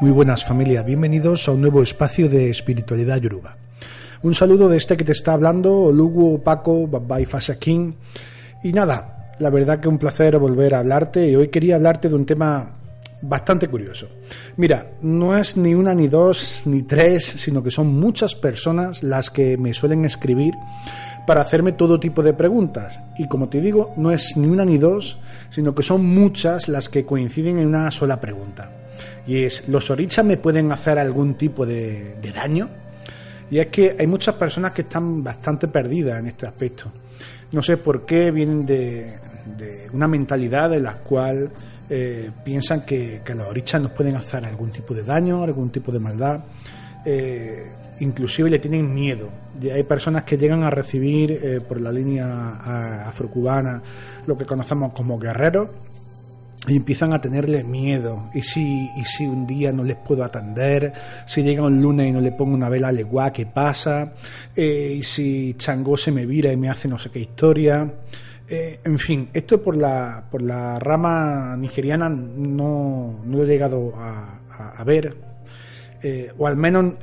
Muy buenas familia, bienvenidos a un nuevo espacio de espiritualidad yoruba. Un saludo de este que te está hablando, Lugo Paco Babai King. Y nada, la verdad que un placer volver a hablarte y hoy quería hablarte de un tema bastante curioso. Mira, no es ni una, ni dos, ni tres, sino que son muchas personas las que me suelen escribir para hacerme todo tipo de preguntas. Y como te digo, no es ni una ni dos, sino que son muchas las que coinciden en una sola pregunta. Y es, ¿los orichas me pueden hacer algún tipo de, daño? Y es que hay muchas personas que están bastante perdidas en este aspecto. No sé por qué vienen de, una mentalidad en la cual eh, piensan que, los orichas nos pueden hacer algún tipo de daño, algún tipo de maldad. Eh, inclusive le tienen miedo. Hay personas que llegan a recibir eh, por la línea afrocubana lo que conocemos como guerreros y empiezan a tenerle miedo. ¿Y si, y si un día no les puedo atender? Si llega un lunes y no le pongo una vela legua, ¿qué pasa? Eh, ¿Y si Changó se me vira y me hace no sé qué historia? Eh, en fin, esto por la, por la rama nigeriana no, no lo he llegado a, ver, eh, o al menos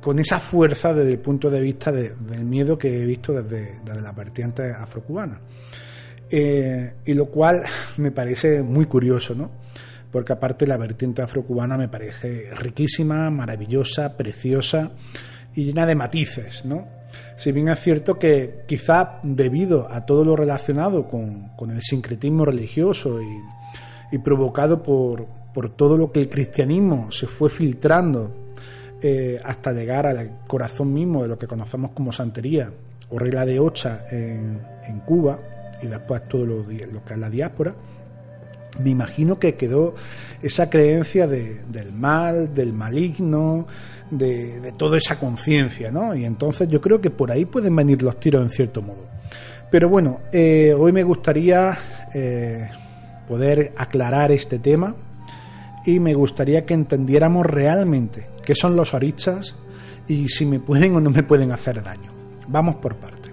con esa fuerza desde el punto de vista del miedo que he visto desde, desde la vertiente afrocubana. Eh, y lo cual me parece muy curioso, ¿no? Porque aparte la vertiente afrocubana me parece riquísima, maravillosa, preciosa y llena de matices, ¿no? Si bien es cierto que quizá debido a todo lo relacionado con, el sincretismo religioso y, provocado por, todo lo que el cristianismo se fue filtrando eh, hasta llegar al corazón mismo de lo que conocemos como santería o regla de ocha en, Cuba, y después todo lo, lo que es la diáspora, me imagino que quedó esa creencia del mal, del maligno, de, toda esa conciencia, ¿no? Y entonces yo creo que por ahí pueden venir los tiros en cierto modo. Pero bueno, eh, hoy me gustaría eh, poder aclarar este tema y me gustaría que entendiéramos realmente qué son los orichas y si me pueden o no me pueden hacer daño. Vamos por partes.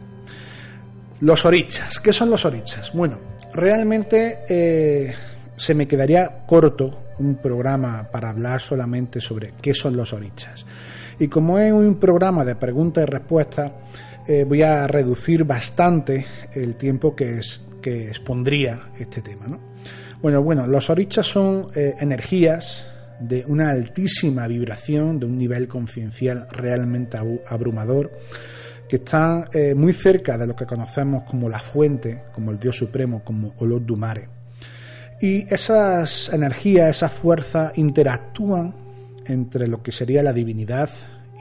Los orichas. ¿Qué son los orichas? Bueno, realmente eh, se me quedaría corto un programa para hablar solamente sobre qué son los orichas. Y como es un programa de preguntas y respuestas, eh, voy a reducir bastante el tiempo que, es, que expondría este tema. Bueno, bueno, los orichas son eh, energías de una altísima vibración, de un nivel conciencial realmente abrumador que están eh, muy cerca de lo que conocemos como la fuente, como el Dios Supremo, como Olor Dumare. Y esas energías, esas fuerzas interactúan entre lo que sería la divinidad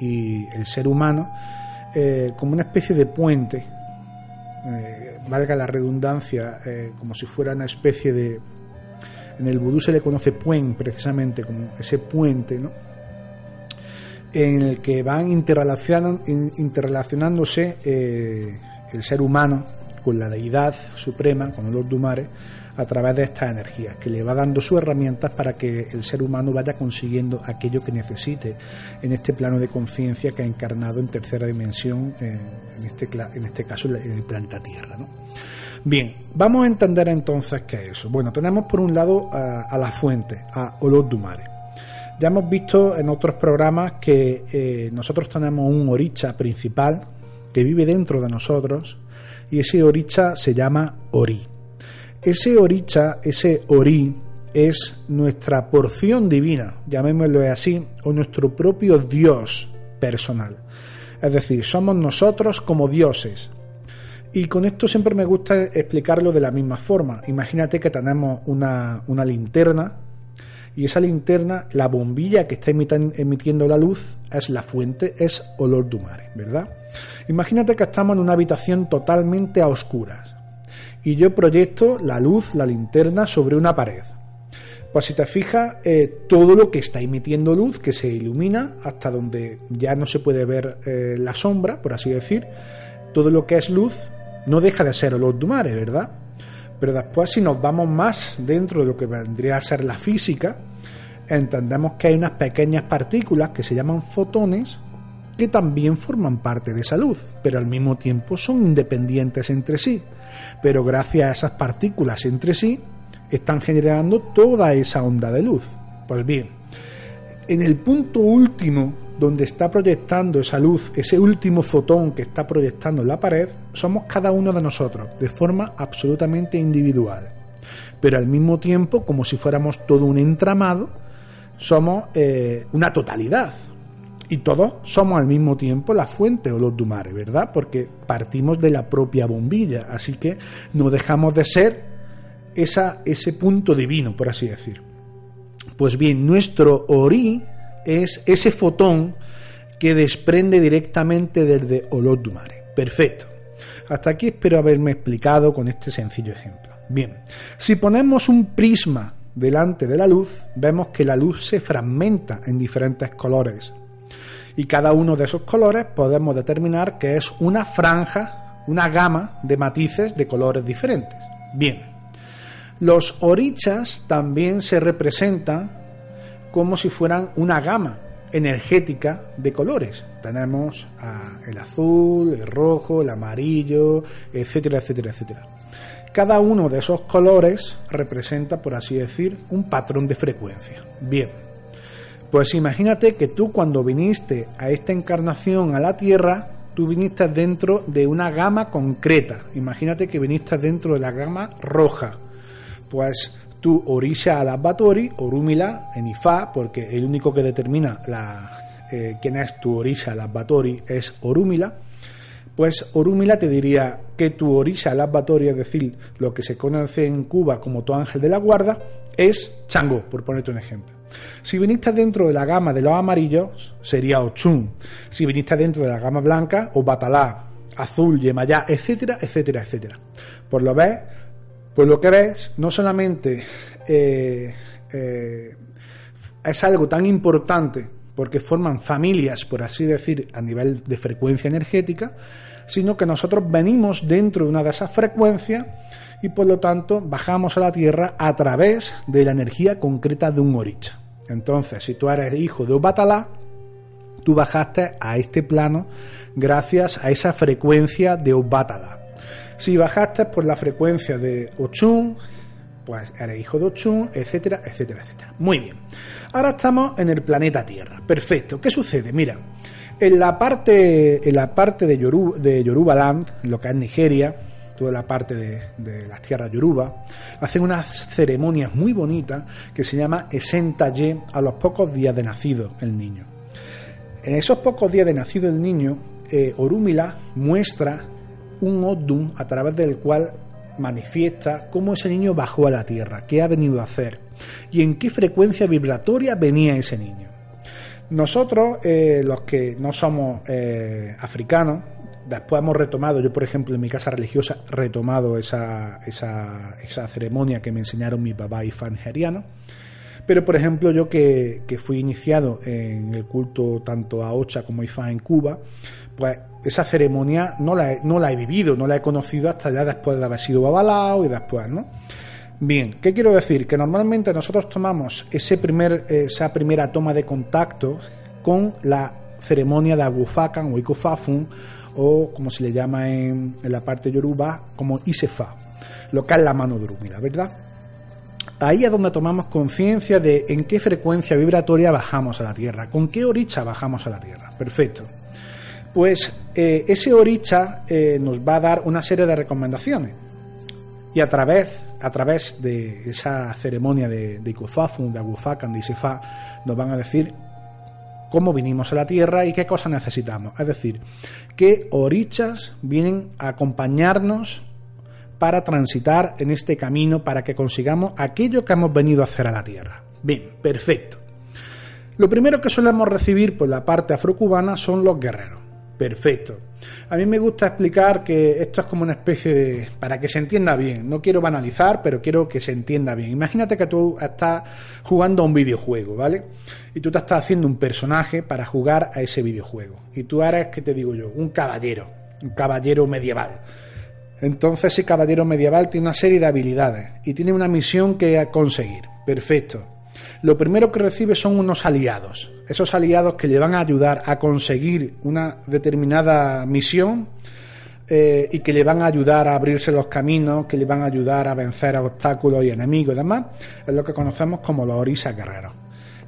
y el ser humano eh, como una especie de puente, valga la redundancia, como si fuera una especie de... En el vudú se le conoce puen, precisamente, como ese puente, ¿no? en el que van interrelacionándose eh, el ser humano con la deidad suprema, con el Dumare, a través de estas energías, que le va dando sus herramientas para que el ser humano vaya consiguiendo aquello que necesite en este plano de conciencia que ha encarnado en tercera dimensión, en, este, en este caso en el planeta Tierra. Bien, vamos a entender entonces qué es eso. Bueno, tenemos por un lado a, la fuente, a Dumare ya hemos visto en otros programas que eh, nosotros tenemos un oricha principal que vive dentro de nosotros y ese oricha se llama Ori. Ese oricha, ese Ori, es nuestra porción divina, llamémoslo así, o nuestro propio Dios personal. Es decir, somos nosotros como dioses. Y con esto siempre me gusta explicarlo de la misma forma. Imagínate que tenemos una, una linterna y esa linterna, la bombilla que está emitiendo la luz, es la fuente, es olor du mare, ¿verdad? Imagínate que estamos en una habitación totalmente a oscuras y yo proyecto la luz, la linterna, sobre una pared. Pues si te fijas, eh, todo lo que está emitiendo luz, que se ilumina hasta donde ya no se puede ver eh, la sombra, por así decir, todo lo que es luz no deja de ser olor du mare, ¿verdad? Pero después si nos vamos más dentro de lo que vendría a ser la física, entendemos que hay unas pequeñas partículas que se llaman fotones que también forman parte de esa luz, pero al mismo tiempo son independientes entre sí. Pero gracias a esas partículas entre sí, están generando toda esa onda de luz. Pues bien, en el punto último donde está proyectando esa luz, ese último fotón que está proyectando en la pared, somos cada uno de nosotros, de forma absolutamente individual. Pero al mismo tiempo, como si fuéramos todo un entramado, somos eh, una totalidad. Y todos somos al mismo tiempo la fuente o los dumares, ¿verdad? Porque partimos de la propia bombilla, así que no dejamos de ser esa, ese punto divino, por así decir. Pues bien, nuestro ori es ese fotón que desprende directamente desde Olodumare. Perfecto. Hasta aquí espero haberme explicado con este sencillo ejemplo. Bien, si ponemos un prisma delante de la luz, vemos que la luz se fragmenta en diferentes colores. Y cada uno de esos colores podemos determinar que es una franja, una gama de matices de colores diferentes. Bien, los orichas también se representan como si fueran una gama energética de colores. Tenemos el azul, el rojo, el amarillo, etcétera, etcétera, etcétera. Cada uno de esos colores representa, por así decir, un patrón de frecuencia. Bien, pues imagínate que tú cuando viniste a esta encarnación a la Tierra, tú viniste dentro de una gama concreta. Imagínate que viniste dentro de la gama roja. Pues tu Orisha Alabatori, Orúmila en Ifá, porque el único que determina eh, quién es tu Orisha Alabatori es Orúmila, pues Orúmila te diría que tu Orisha Alabatori, es decir, lo que se conoce en Cuba como tu ángel de la guarda, es Chango, por ponerte un ejemplo. Si viniste dentro de la gama de los amarillos, sería Ochun. Si viniste dentro de la gama blanca, o Batalá, Azul, Yemayá, etcétera, etcétera, etcétera. Por lo ves, pues lo que ves no solamente eh, eh, es algo tan importante porque forman familias, por así decir, a nivel de frecuencia energética, sino que nosotros venimos dentro de una de esas frecuencias y por lo tanto bajamos a la Tierra a través de la energía concreta de un oricha. Entonces, si tú eres hijo de Obatalá, tú bajaste a este plano gracias a esa frecuencia de Obatala. Si bajaste por la frecuencia de Ochun, pues eres hijo de Ochun, etcétera, etcétera, etcétera. Muy bien. Ahora estamos en el planeta Tierra. Perfecto. ¿Qué sucede? Mira, en la parte, en la parte de, Yoruba, de Yorubaland, lo que es Nigeria, toda la parte de, de, las tierras Yoruba, hacen unas ceremonias muy bonitas que se llama Esentaye a los pocos días de nacido el niño. En esos pocos días de nacido el niño, eh, Orúmila muestra un Odum a través del cual manifiesta cómo ese niño bajó a la tierra, qué ha venido a hacer y en qué frecuencia vibratoria venía ese niño. Nosotros, eh, los que no somos eh, africanos, después hemos retomado, yo por ejemplo en mi casa religiosa, retomado esa, esa, esa ceremonia que me enseñaron mi papá y fan nigeriano. Pero, por ejemplo, yo que, que, fui iniciado en el culto tanto a Ocha como a Ifá en Cuba, pues esa ceremonia no la, he, no la he vivido, no la he conocido hasta ya después de haber sido avalado y después, ¿no? Bien, ¿qué quiero decir? Que normalmente nosotros tomamos ese primer, esa primera toma de contacto con la ceremonia de Agufakan o Ikofafun o como se le llama en, en la parte yoruba como Isefa, lo que es la mano dormida, ¿verdad? Ahí es donde tomamos conciencia de en qué frecuencia vibratoria bajamos a la Tierra, con qué oricha bajamos a la Tierra. Perfecto pues eh, ese oricha eh, nos va a dar una serie de recomendaciones. Y a través, a través de esa ceremonia de, de de Agufakan, de Isifa, nos van a decir cómo vinimos a la Tierra y qué cosas necesitamos. Es decir, qué orichas vienen a acompañarnos para transitar en este camino, para que consigamos aquello que hemos venido a hacer a la Tierra. Bien, perfecto. Lo primero que solemos recibir por la parte afrocubana son los guerreros perfecto. A mí me gusta explicar que esto es como una especie de... para que se entienda bien. No quiero banalizar, pero quiero que se entienda bien. Imagínate que tú estás jugando a un videojuego, ¿vale? Y tú te estás haciendo un personaje para jugar a ese videojuego. Y tú eres, ¿qué te digo yo? Un caballero. Un caballero medieval. Entonces ese caballero medieval tiene una serie de habilidades y tiene una misión que conseguir. Perfecto lo primero que recibe son unos aliados, esos aliados que le van a ayudar a conseguir una determinada misión eh, y que le van a ayudar a abrirse los caminos, que le van a ayudar a vencer obstáculos y enemigos y demás, es lo que conocemos como los orisas guerreros.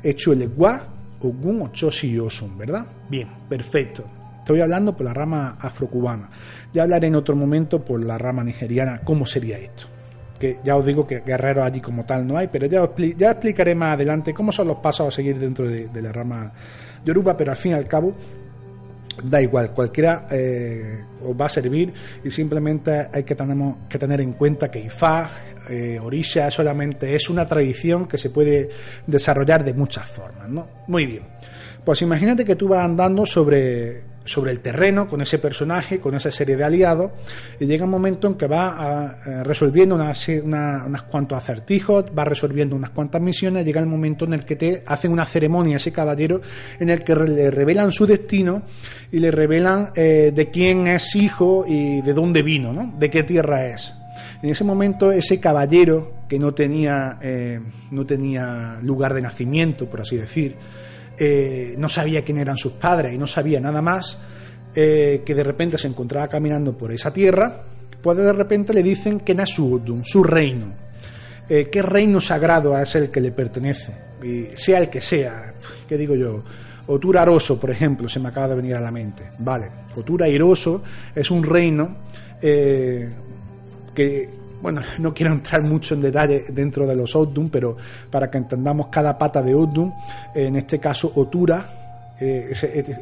Hecho el Gua Ogun, Ochosi y Osun, ¿verdad? Bien, perfecto. Estoy hablando por la rama afrocubana. Ya hablaré en otro momento por la rama nigeriana cómo sería esto. Que ya os digo que guerreros allí como tal no hay, pero ya, ya explicaré más adelante cómo son los pasos a seguir dentro de, de la rama yoruba, pero al fin y al cabo da igual, cualquiera eh, os va a servir y simplemente hay que, tenemos, que tener en cuenta que Ifá, eh, Orisha, solamente es una tradición que se puede desarrollar de muchas formas, ¿no? Muy bien. Pues imagínate que tú vas andando sobre sobre el terreno con ese personaje, con esa serie de aliados, y llega un momento en que va eh, resolviendo unas, unas cuantos acertijos, va resolviendo unas cuantas misiones, llega el momento en el que te hacen una ceremonia a ese caballero en el que le revelan su destino y le revelan eh, de quién es hijo y de dónde vino, ¿no? de qué tierra es. En ese momento ese caballero que no tenía, eh, no tenía lugar de nacimiento, por así decir, eh, no sabía quién eran sus padres y no sabía nada más, eh, que de repente se encontraba caminando por esa tierra, pues de repente le dicen que su, su reino. Eh, ¿Qué reino sagrado es el que le pertenece? Y sea el que sea, ¿qué digo yo? Otura Aroso, por ejemplo, se me acaba de venir a la mente. Vale, Otura Iroso es un reino que bueno, no quiero entrar mucho en detalle dentro de los Odun, pero para que entendamos cada pata de Odun, en este caso Otura, eh,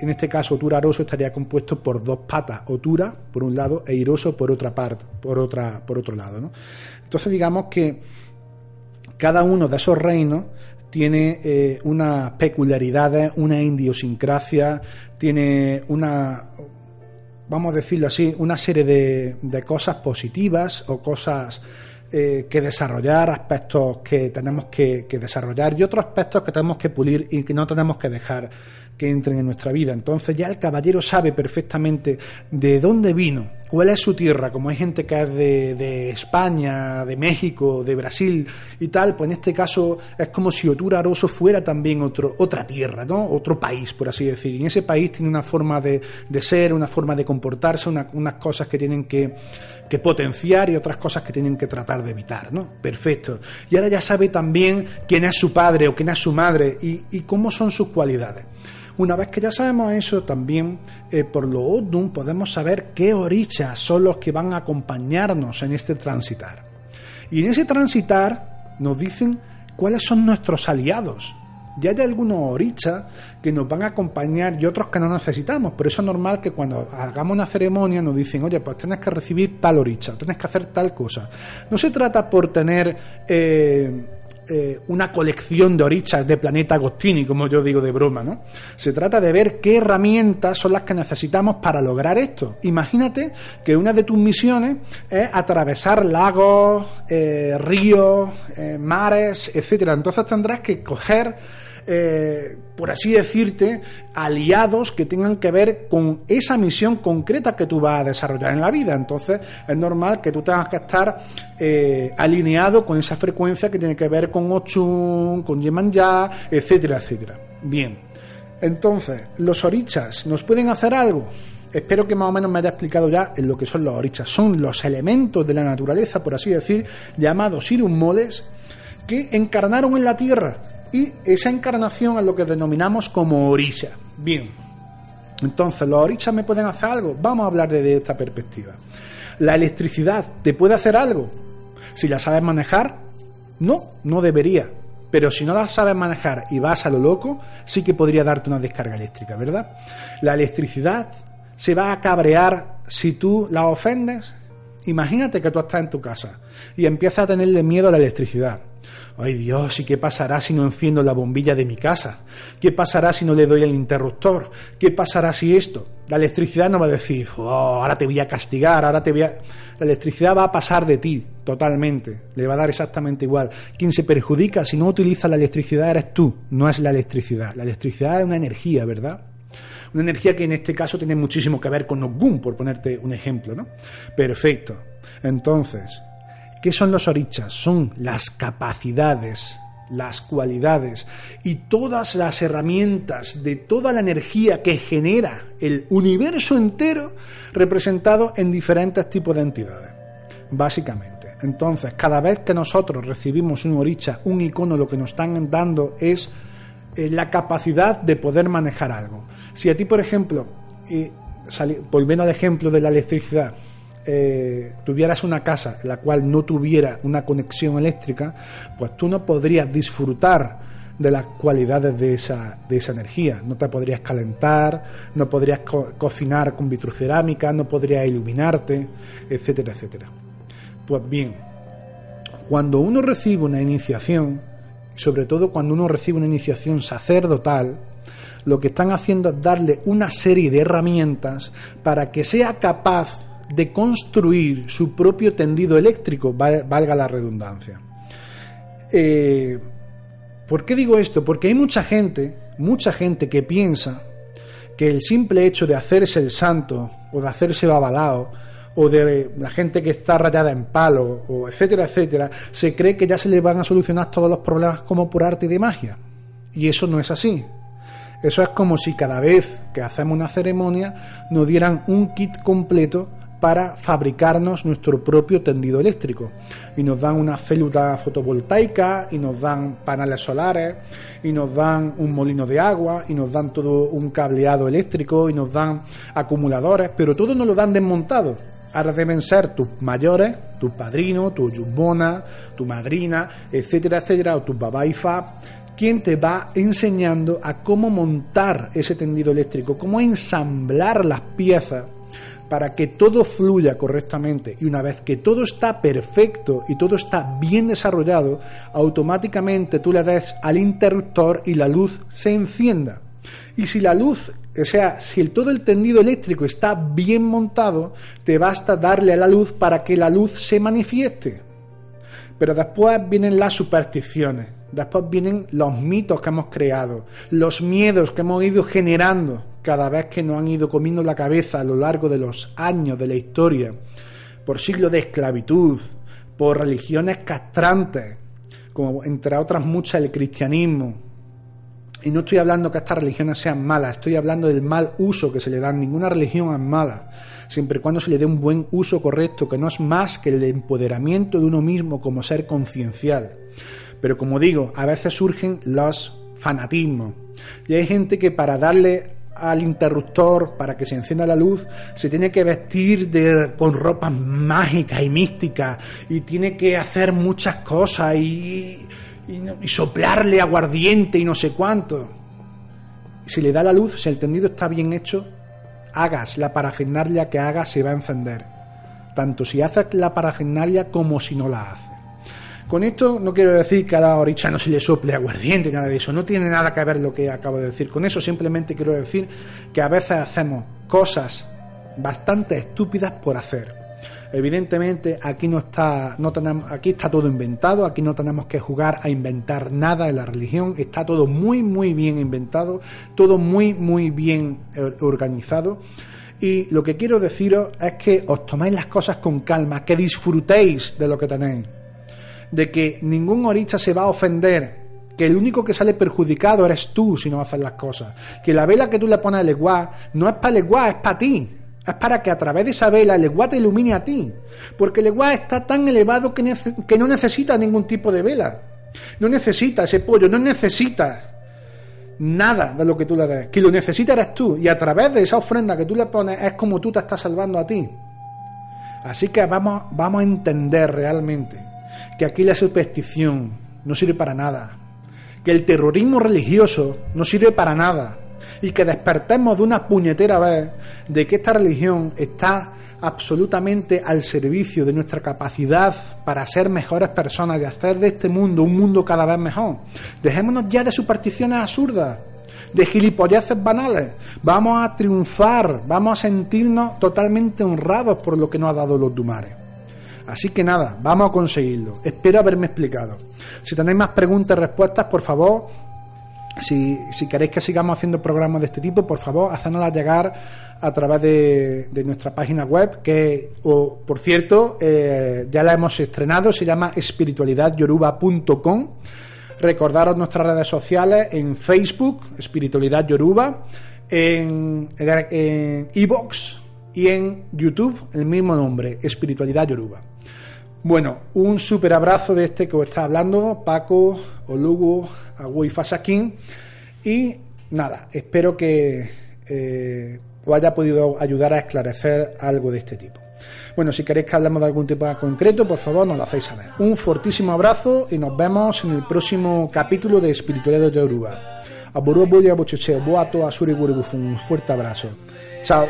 en este caso Otura Aroso estaría compuesto por dos patas, Otura por un lado e Iroso por otra parte, por otra, por otro lado, ¿no? Entonces digamos que cada uno de esos reinos tiene eh, unas peculiaridades, una idiosincrasia, tiene una vamos a decirlo así, una serie de, de cosas positivas o cosas eh, que desarrollar, aspectos que tenemos que, que, desarrollar y otros aspectos que tenemos que pulir y que no tenemos que dejar que entren en nuestra vida. Entonces ya el caballero sabe perfectamente de dónde vino, cuál es su tierra, como hay gente que es de, España, de México, de Brasil y tal, pues en este caso es como si Otura Aroso fuera también otro, otra tierra, ¿no? otro país, por así decir. Y ese país tiene una forma de, ser, una forma de comportarse, unas cosas que tienen que, potenciar y otras cosas que tienen que tratar de evitar. ¿no? Perfecto. Y ahora ya sabe también quién es su padre o quién es su madre y cómo son sus cualidades. Una vez que ya sabemos eso, también eh, por lo Odun podemos saber qué orichas son los que van a acompañarnos en este transitar. Y en ese transitar nos dicen cuáles son nuestros aliados. Ya hay algunos orichas que nos van a acompañar y otros que no necesitamos. Por eso es normal que cuando hagamos una ceremonia nos dicen, oye, pues tienes que recibir tal oricha, tienes que hacer tal cosa. No se trata por tener... Eh, eh, una colección de orichas de planeta Agostini, como yo digo de broma, ¿no? Se trata de ver qué herramientas son las que necesitamos para lograr esto. Imagínate que una de tus misiones es atravesar lagos, eh, ríos, eh, mares, etcétera. Entonces tendrás que coger eh, por así decirte, aliados que tengan que ver con esa misión concreta que tú vas a desarrollar en la vida. Entonces, es normal que tú tengas que estar eh, alineado con esa frecuencia que tiene que ver con Ochun, con Yemanja, etcétera, etcétera. Bien. Entonces, ¿los orichas nos pueden hacer algo? Espero que más o menos me haya explicado ya lo que son los orichas. Son los elementos de la naturaleza, por así decir, llamados moles, que encarnaron en la tierra y esa encarnación es lo que denominamos como orisha. Bien, entonces, ¿los orishas me pueden hacer algo? Vamos a hablar de esta perspectiva. ¿La electricidad te puede hacer algo? Si la sabes manejar, no, no debería. Pero si no la sabes manejar y vas a lo loco, sí que podría darte una descarga eléctrica, ¿verdad? La electricidad se va a cabrear si tú la ofendes. Imagínate que tú estás en tu casa y empiezas a tenerle miedo a la electricidad. Ay Dios, ¿y qué pasará si no enciendo la bombilla de mi casa? ¿Qué pasará si no le doy el interruptor? ¿Qué pasará si esto? La electricidad no va a decir, oh, ahora te voy a castigar, ahora te voy a... La electricidad va a pasar de ti, totalmente. Le va a dar exactamente igual. Quien se perjudica si no utiliza la electricidad eres tú, no es la electricidad. La electricidad es una energía, ¿verdad? Una energía que en este caso tiene muchísimo que ver con Ogún, por ponerte un ejemplo, ¿no? Perfecto. Entonces, ¿Qué son los orichas? Son las capacidades, las cualidades y todas las herramientas de toda la energía que genera el universo entero representado en diferentes tipos de entidades, básicamente. Entonces, cada vez que nosotros recibimos un oricha, un icono, lo que nos están dando es eh, la capacidad de poder manejar algo. Si a ti, por ejemplo, eh, volviendo al ejemplo de la electricidad, eh, tuvieras una casa en la cual no tuviera una conexión eléctrica, pues tú no podrías disfrutar de las cualidades de esa, de esa energía. No te podrías calentar, no podrías cocinar con vitrocerámica, no podrías iluminarte, etcétera, etcétera. Pues bien, cuando uno recibe una iniciación, sobre todo cuando uno recibe una iniciación sacerdotal, lo que están haciendo es darle una serie de herramientas para que sea capaz de construir su propio tendido eléctrico, valga la redundancia. Eh, ¿Por qué digo esto? Porque hay mucha gente, mucha gente que piensa que el simple hecho de hacerse el santo o de hacerse babalao o de la gente que está rayada en palo o etcétera, etcétera, se cree que ya se le van a solucionar todos los problemas como por arte de magia. Y eso no es así. Eso es como si cada vez que hacemos una ceremonia nos dieran un kit completo para fabricarnos nuestro propio tendido eléctrico. Y nos dan una célula fotovoltaica, y nos dan paneles solares, y nos dan un molino de agua, y nos dan todo un cableado eléctrico, y nos dan acumuladores, pero todo nos lo dan desmontado. Ahora deben ser tus mayores, tus padrinos, tu yumbona, tu madrina, etcétera, etcétera, o tus babá y quien te va enseñando a cómo montar ese tendido eléctrico, cómo ensamblar las piezas para que todo fluya correctamente y una vez que todo está perfecto y todo está bien desarrollado, automáticamente tú le das al interruptor y la luz se encienda. Y si la luz, o sea, si el, todo el tendido eléctrico está bien montado, te basta darle a la luz para que la luz se manifieste. Pero después vienen las supersticiones, después vienen los mitos que hemos creado, los miedos que hemos ido generando cada vez que nos han ido comiendo la cabeza a lo largo de los años de la historia, por siglos de esclavitud, por religiones castrantes, como entre otras muchas el cristianismo. Y no estoy hablando que estas religiones sean malas, estoy hablando del mal uso que se le da. Ninguna religión es mala, siempre y cuando se le dé un buen uso correcto, que no es más que el empoderamiento de uno mismo como ser conciencial. Pero como digo, a veces surgen los fanatismos. Y hay gente que para darle al interruptor para que se encienda la luz, se tiene que vestir de, con ropa mágica y mística y tiene que hacer muchas cosas y, y, soplarle aguardiente y no sé cuánto. Si le da la luz, si el tendido está bien hecho, hagas la parafernalia que hagas, se va a encender. Tanto si haces la parafernalia como si no la haces. Con esto no quiero decir que a la oricha no se le sople aguardiente, nada de eso. No tiene nada que ver lo que acabo de decir. Con eso simplemente quiero decir que a veces hacemos cosas bastante estúpidas por hacer. Evidentemente aquí no está, no tenemos, aquí está todo inventado, aquí no tenemos que jugar a inventar nada en la religión, está todo muy muy bien inventado, todo muy muy bien eh, organizado. Y lo que quiero deciros es que os toméis las cosas con calma, que disfrutéis de lo que tenéis de que ningún orista se va a ofender, que el único que sale perjudicado eres tú si no haces las cosas, que la vela que tú le pones al leguá no es para leguá, es para ti. Es para que a través de esa vela el leguá te ilumine a ti. Porque leguá está tan elevado que, que no necesita ningún tipo de vela. No necesita ese pollo, no necesita nada de lo que tú le des. Que lo necesita eres tú. Y a través de esa ofrenda que tú le pones es como tú te estás salvando a ti. Así que vamos, vamos a entender realmente que aquí la superstición no sirve para nada, que el terrorismo religioso no sirve para nada y que despertemos de una puñetera vez de que esta religión está absolutamente al servicio de nuestra capacidad para ser mejores personas y hacer de este mundo un mundo cada vez mejor. Dejémonos ya de supersticiones absurdas, de gilipolleces banales. Vamos a triunfar, vamos a sentirnos totalmente honrados por lo que nos ha dado los Dumares. Así que nada, vamos a conseguirlo. Espero haberme explicado. Si tenéis más preguntas y respuestas, por favor, si, queréis que sigamos haciendo programas de este tipo, por favor, hacednoslas llegar a través de, nuestra página web, que, por cierto, eh, ya la hemos estrenado, se llama espiritualidadyoruba.com. Recordaros nuestras redes sociales en Facebook, Espiritualidad Yoruba, en Evox y en YouTube, el mismo nombre, Espiritualidad Yoruba. Bueno, un super abrazo de este que os está hablando, Paco, Olugo, Fasakin. Y nada, espero que eh, os haya podido ayudar a esclarecer algo de este tipo. Bueno, si queréis que hablemos de algún tema concreto, por favor nos lo hacéis saber. Un fortísimo abrazo y nos vemos en el próximo capítulo de Espiritualidad de Yoruba. A Borubo y a Bocheche, Boato, a Un fuerte abrazo. Chao.